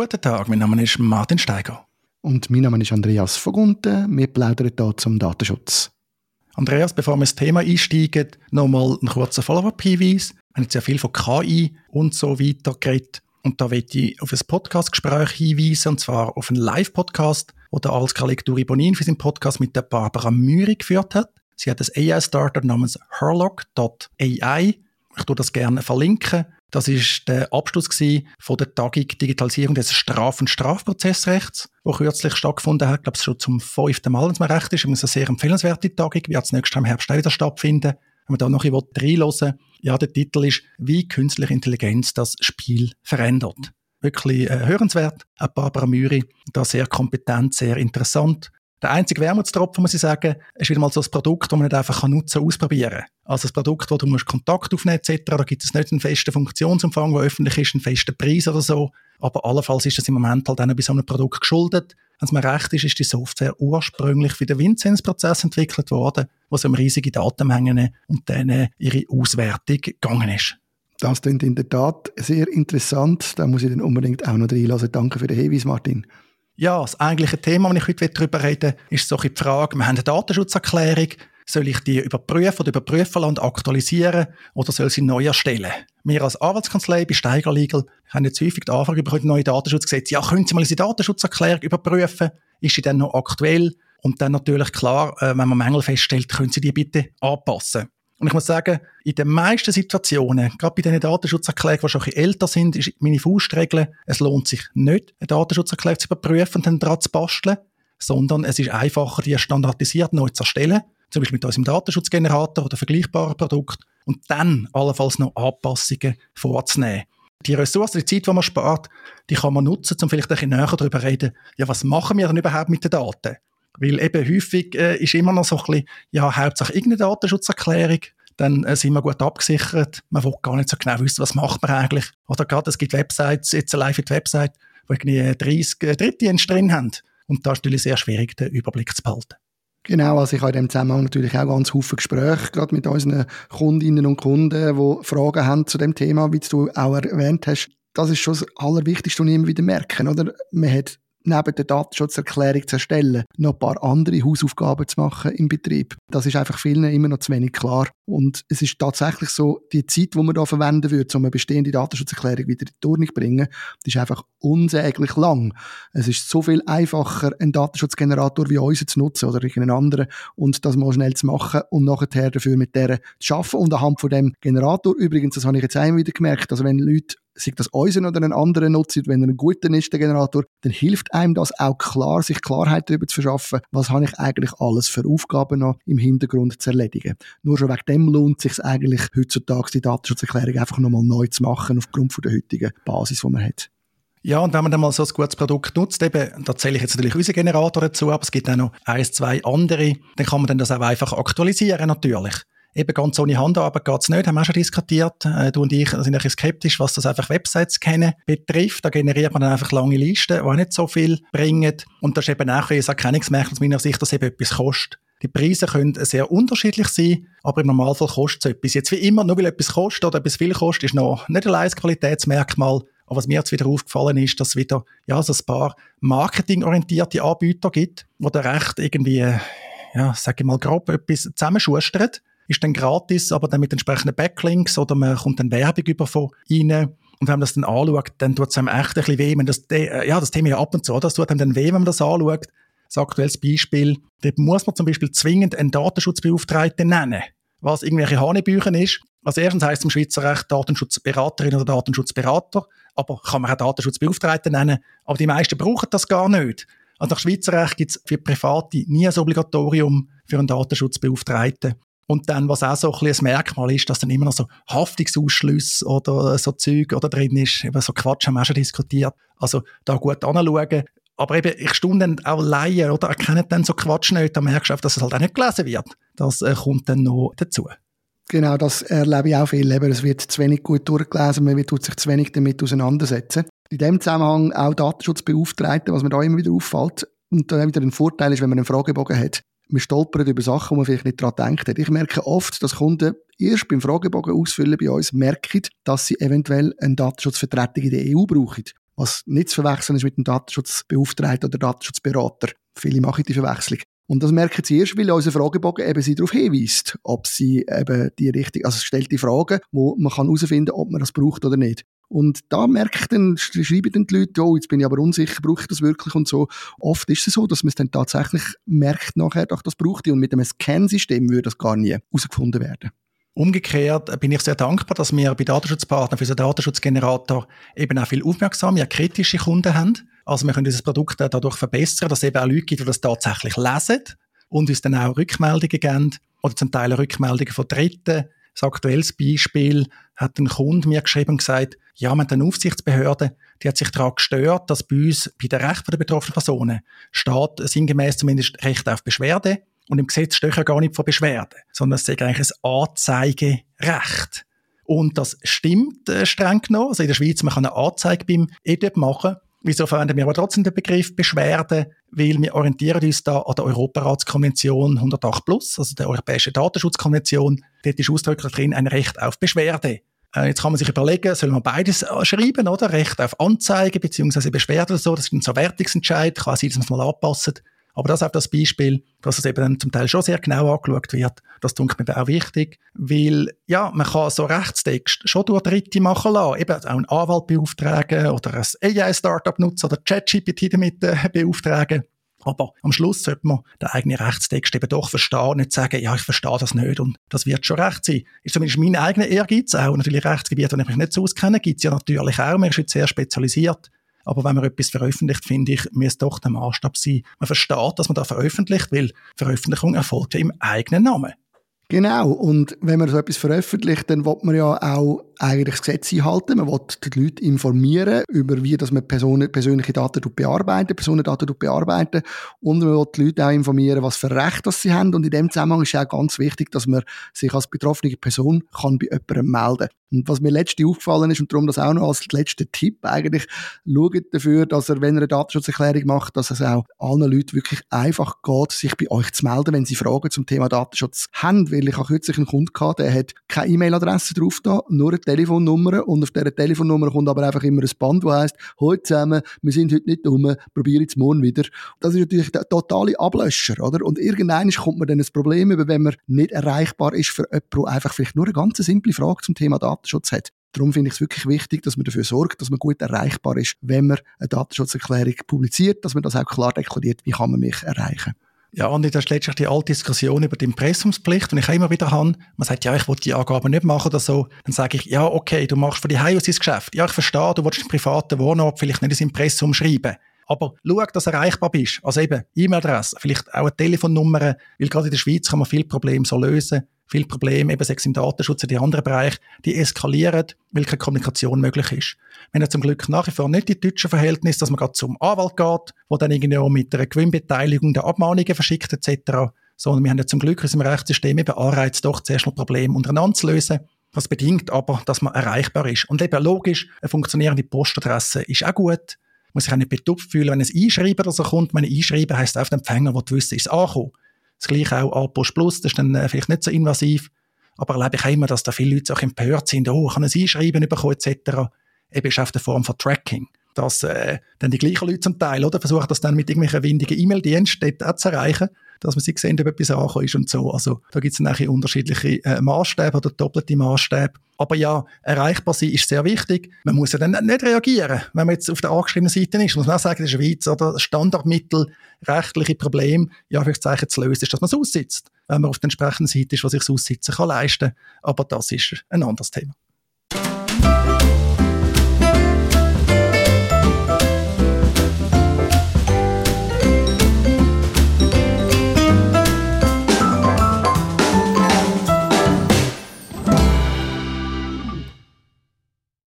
Guten Tag, mein Name ist Martin Steiger. Und mein Name ist Andreas Vogunten. Wir plaudern hier zum Datenschutz. Andreas, bevor wir ins Thema einsteigen, nochmal einen kurzen Follow-up-Hinweis. Wir haben jetzt ja viel von KI und so weiter geredet. Und da möchte ich auf ein Podcast-Gespräch hinweisen, und zwar auf einen Live-Podcast, wo der Alskar Lekturi Bonin für seinen Podcast mit der Barbara Müri geführt hat. Sie hat ein AI-Startup namens Herlock.ai. Ich tue das gerne verlinken. Das ist der Abschluss von der Tagung Digitalisierung des Straf- und Strafprozessrechts, wo kürzlich stattgefunden hat. Ich glaube, es schon zum fünften Mal, wenn es mir recht ist. Es eine sehr empfehlenswerte Tagung. Wird es nächstes Jahr im Herbst wieder stattfinden. Wenn man da noch ein bisschen reinhören ja, der Titel ist «Wie künstliche Intelligenz das Spiel verändert». Wirklich äh, hörenswert. Auch Barbara Müri, da sehr kompetent, sehr interessant. Der einzige Wermutstropfen, muss ich sagen, ist wieder mal so ein Produkt, das man nicht einfach nutzen kann, ausprobieren. Also ein Produkt, wo du musst Kontakt aufnehmen etc., da gibt es nicht einen festen Funktionsumfang, der öffentlich ist, einen festen Preis oder so. Aber allenfalls ist das im Moment halt auch bei so einem Produkt geschuldet. Wenn es mir recht ist, ist die Software ursprünglich für den Vinzenz-Prozess entwickelt worden, wo es um riesige Datenmengen und dann ihre Auswertung gegangen ist. Das klingt in der Tat sehr interessant. Da muss ich dann unbedingt auch noch reinlassen. Danke für den Hinweis, Martin. Ja, das eigentliche Thema, das ich heute darüber reden will, ist so die Frage, wir haben eine Datenschutzerklärung, soll ich die überprüfen oder überprüfen und aktualisieren oder soll sie neu erstellen? Wir als Arbeitskanzlei bei Steiger Legal haben jetzt häufig die Anfrage über neue Datenschutzgesetze. Ja, können Sie mal unsere Datenschutzerklärung überprüfen? Ist sie denn noch aktuell? Und dann natürlich klar, äh, wenn man Mängel feststellt, können Sie die bitte anpassen. Und ich muss sagen, in den meisten Situationen, gerade bei diesen Datenschutzerklärungen, die schon ein bisschen älter sind, ist meine Faustregel, es lohnt sich nicht, eine Datenschutzerklärung zu überprüfen und dann dran zu basteln, sondern es ist einfacher, die standardisiert neu zu erstellen, zum Beispiel mit unserem Datenschutzgenerator oder vergleichbaren Produkt, und dann allenfalls noch Anpassungen vorzunehmen. Die Ressourcen, die Zeit, die man spart, die kann man nutzen, um vielleicht ein bisschen näher darüber zu reden, ja, was machen wir denn überhaupt mit den Daten? Weil eben häufig äh, ist immer noch so ein bisschen, ja, Hauptsache irgendeine Datenschutzerklärung, dann äh, sind wir gut abgesichert. Man will gar nicht so genau wissen, was macht man eigentlich. Oder gerade, es gibt Websites, jetzt eine live Website, wo irgendwie 30 äh, Drittdienste drin haben. Und da ist natürlich sehr schwierig, den Überblick zu behalten. Genau, also ich habe in diesem Zusammenhang natürlich auch ganz viele Gespräche, gerade mit unseren Kundinnen und Kunden, die Fragen haben zu dem Thema, wie du auch erwähnt hast. Das ist schon das Allerwichtigste, was ich immer wieder merke, oder? Man hat neben der Datenschutzerklärung zu erstellen, noch ein paar andere Hausaufgaben zu machen im Betrieb. Das ist einfach vielen immer noch zu wenig klar. Und es ist tatsächlich so, die Zeit, die man da verwenden würde, um eine bestehende Datenschutzerklärung wieder in die Ordnung zu bringen, die ist einfach unsäglich lang. Es ist so viel einfacher, einen Datenschutzgenerator wie unseren zu nutzen oder irgendeinen anderen und das mal schnell zu machen und nachher dafür mit der zu arbeiten. Und anhand von dem Generator, übrigens, das habe ich jetzt einmal wieder gemerkt, also wenn Leute sei das unseren oder einen anderen nutzt, wenn er ein guter ist, der Generator, dann hilft einem das auch klar, sich Klarheit darüber zu verschaffen, was habe ich eigentlich alles für Aufgaben noch im Hintergrund zu erledigen. Nur schon wegen dem lohnt es sich eigentlich heutzutage, die Datenschutzerklärung einfach nochmal neu zu machen, aufgrund von der heutigen Basis, die man hat. Ja, und wenn man dann mal so ein gutes Produkt nutzt, eben, da zähle ich jetzt natürlich unseren Generator dazu, aber es gibt auch noch eins, zwei andere, dann kann man dann das auch einfach aktualisieren natürlich. Eben ganz ohne Handarbeit geht es nicht, haben wir auch schon diskutiert. Äh, du und ich sind ein bisschen skeptisch, was das einfach Websites kennen betrifft. Da generiert man dann einfach lange Listen, die auch nicht so viel bringen. Und das ist eben auch ein Erkennungsmerkmal aus meiner Sicht, dass eben etwas kostet. Die Preise können sehr unterschiedlich sein, aber im Normalfall kostet es etwas. Jetzt wie immer, nur weil etwas kostet oder etwas viel kostet, ist noch nicht allein ein Qualitätsmerkmal. Aber was mir jetzt wieder aufgefallen ist, dass es wieder ja, so ein paar marketingorientierte Anbieter gibt, die da recht irgendwie, ja, sag ich mal, grob etwas zusammenschustern ist dann gratis, aber dann mit entsprechenden Backlinks oder man kommt dann Werbung über von ihnen. Und wenn man das dann anschaut, dann tut es einem echt ein bisschen weh. Wenn das, ja, das Thema ja ab und zu, das tut einem dann weh, wenn man das anschaut. Das aktuelles Beispiel, dort muss man zum Beispiel zwingend einen Datenschutzbeauftragten nennen, was irgendwelche Hanebüchen ist. Also erstens heißt es im Schweizer Recht Datenschutzberaterin oder Datenschutzberater, aber kann man auch Datenschutzbeauftragten nennen. Aber die meisten brauchen das gar nicht. Also nach Schweizer Recht gibt es für Private nie ein Obligatorium für einen Datenschutzbeauftragten. Und dann, was auch so ein, bisschen ein Merkmal ist, dass dann immer noch so Haftungsausschlüsse oder so Zeug oder drin ist. Eben so Quatsch haben wir auch schon diskutiert. Also da gut anschauen. Aber eben, ich staune dann auch Laien, oder? Erkennen dann so Quatsch nicht. Da merkst du auch, dass es halt auch nicht gelesen wird. Das äh, kommt dann noch dazu. Genau, das erlebe ich auch viel. Eben, es wird zu wenig gut durchgelesen, man tut sich zu wenig damit auseinandersetzen. In dem Zusammenhang auch Datenschutzbeauftragte, was mir da immer wieder auffällt. Und da wieder ein Vorteil ist, wenn man einen Fragebogen hat man stolpert über Sachen, wo man vielleicht nicht daran denkt hat. Ich merke oft, dass Kunden erst beim Fragebogen ausfüllen bei uns merken, dass sie eventuell eine Datenschutzvertretung in der EU brauchen. was nicht zu verwechseln ist mit dem Datenschutzbeauftragten oder Datenschutzberater. Viele machen die Verwechslung. Und das merken Sie erst, weil unser Fragebogen eben Sie darauf hinweist, ob Sie eben die richtige, also es stellt die Fragen, wo man kann herausfinden, ob man das braucht oder nicht. Und da merke dann, schreiben dann die Leute, oh, jetzt bin ich aber unsicher, brauche ich das wirklich und so. Oft ist es so, dass man es dann tatsächlich merkt nachher, doch, das braucht ich. Und mit einem Scan-System würde das gar nie herausgefunden werden. Umgekehrt bin ich sehr dankbar, dass wir bei Datenschutzpartnern für unseren Datenschutzgenerator eben auch viel aufmerksame, kritische Kunden haben. Also wir können dieses Produkt dadurch verbessern, dass es eben auch Leute gibt, die das tatsächlich lesen und uns dann auch Rückmeldungen geben oder zum Teil Rückmeldungen von Dritten, ein aktuelles Beispiel hat ein Kunde mir geschrieben und gesagt, ja, mit der Aufsichtsbehörde, die hat sich daran gestört, dass bei uns bei den Rechten der betroffenen Personen steht sinngemäß zumindest Recht auf Beschwerde und im Gesetz steht ja gar nicht von Beschwerde, sondern es ist eigentlich ein Anzeigerecht. Und das stimmt äh, streng genommen. Also in der Schweiz, man kann eine Anzeige beim EDEP machen Wieso verwenden wir aber trotzdem den Begriff Beschwerde? Weil wir orientieren uns da an der Europaratskonvention 108 plus, also der Europäischen Datenschutzkonvention. Dort ist ausdrücklich drin ein Recht auf Beschwerde. Äh, jetzt kann man sich überlegen, soll man beides äh, schreiben, oder? Recht auf Anzeige bzw. Beschwerde oder so. Das ist ein so Wertungsentscheid. Kann sein, dass man es mal anpassen. Aber das auch das Beispiel, dass es eben zum Teil schon sehr genau angeschaut wird. Das tut mir auch wichtig, weil, ja, man kann so Rechtstext schon durch Dritte machen lassen. Eben auch einen Anwalt beauftragen oder ein AI-Startup nutzen oder ChatGPT damit äh, beauftragen. Aber am Schluss sollte man den eigenen Rechtstext eben doch verstehen, nicht sagen, ja, ich verstehe das nicht und das wird schon recht sein. Ist zumindest mein eigener Ehrgeiz, auch natürlich Rechtsgebiete, die ich mich nicht so auskenne, gibt es ja natürlich auch. Man ist jetzt sehr spezialisiert. Aber wenn man etwas veröffentlicht, finde ich, müsste doch der Maßstab sein. Man versteht, dass man da veröffentlicht, weil Veröffentlichung erfolgt ja im eigenen Namen. Genau. Und wenn man so etwas veröffentlicht, dann will man ja auch eigentlich das Gesetz einhalten. Man will die Leute informieren über wie dass man Personen, persönliche Daten bearbeiten, Personendaten bearbeiten und man will die Leute auch informieren, was für Rechte sie haben. Und in dem Zusammenhang ist auch ganz wichtig, dass man sich als betroffene Person kann bei jemandem melden und was mir letzte aufgefallen ist, und darum das auch noch als letzter Tipp eigentlich, schaut dafür, dass er, wenn er eine Datenschutzerklärung macht, dass es auch allen Leuten wirklich einfach geht, sich bei euch zu melden, wenn sie Fragen zum Thema Datenschutz haben. Weil ich habe kürzlich einen Kunden gehabt, der hat keine E-Mail-Adresse drauf da, nur eine Telefonnummer und auf dieser Telefonnummer kommt aber einfach immer ein Band, das heisst, heute zusammen, wir sind heute nicht dumm, probiere jetzt morgen wieder. Das ist natürlich der totale Ablöscher, oder? Und irgendwann kommt man dann ein Problem über, wenn man nicht erreichbar ist für jemanden, der einfach vielleicht nur eine ganz simple Frage zum Thema Datenschutz hat. Darum finde ich es wirklich wichtig, dass man dafür sorgt, dass man gut erreichbar ist, wenn man eine Datenschutzerklärung publiziert, dass man das auch klar deklariert, wie kann man mich erreichen. Ja, und das ist letztlich die alte Diskussion über die Impressumspflicht. Und ich immer wieder habe, man sagt, ja, ich will die Angaben nicht machen oder so. Dann sage ich, ja, okay, du machst für die Haus dein Geschäft. Ja, ich verstehe, du willst einen privaten Wohnort vielleicht nicht ins Impressum schreiben. Aber schau, dass du erreichbar bist. Also eben E-Mail-Adresse, vielleicht auch eine Telefonnummer, weil gerade in der Schweiz kann man viele Probleme so lösen. Viele Probleme, eben sechs im Datenschutz und die anderen Bereiche, die eskalieren, weil keine Kommunikation möglich ist. Wir haben zum Glück nach wie vor nicht die deutschen Verhältnisse, dass man gerade zum Anwalt geht, wo dann irgendwie auch mit einer Gewinnbeteiligung der Abmahnungen verschickt etc., sondern wir haben ja zum Glück in unserem Rechtssystem eben Anreiz, doch zuerst mal Probleme untereinander zu lösen. Das bedingt aber, dass man erreichbar ist. Und eben logisch, eine funktionierende Postadresse ist auch gut muss sich auch nicht betupft fühlen, wenn ein Einschreiben oder so kommt. Ein Einschreiben heisst auf den Empfänger, du wissen, ist es angekommen. Das gleiche auch A-Post Plus, das ist dann äh, vielleicht nicht so invasiv. Aber erlebe ich auch immer, dass da viele Leute auch empört sind, oh, ich kann ein Einschreiben bekommen, etc. Eben ist auf der Form von Tracking. Dass äh, dann die gleichen Leute zum Teil, oder, versuchen das dann mit irgendwelchen windigen E-Mail-Diensten auch zu erreichen dass man sie sehen, ob etwas angekommen ist und so. Also da gibt es dann unterschiedliche äh, Maßstäbe oder doppelte Maßstäbe. Aber ja, erreichbar sein ist sehr wichtig. Man muss ja dann nicht reagieren, wenn man jetzt auf der angeschriebenen Seite ist. Muss man auch sagen, in der Schweiz oder Standardmittel, rechtliche Probleme, ja, Zeichen zu lösen, ist, dass man es aussitzt. Wenn man auf der entsprechenden Seite ist, was sich aussitzen kann leisten. Aber das ist ein anderes Thema.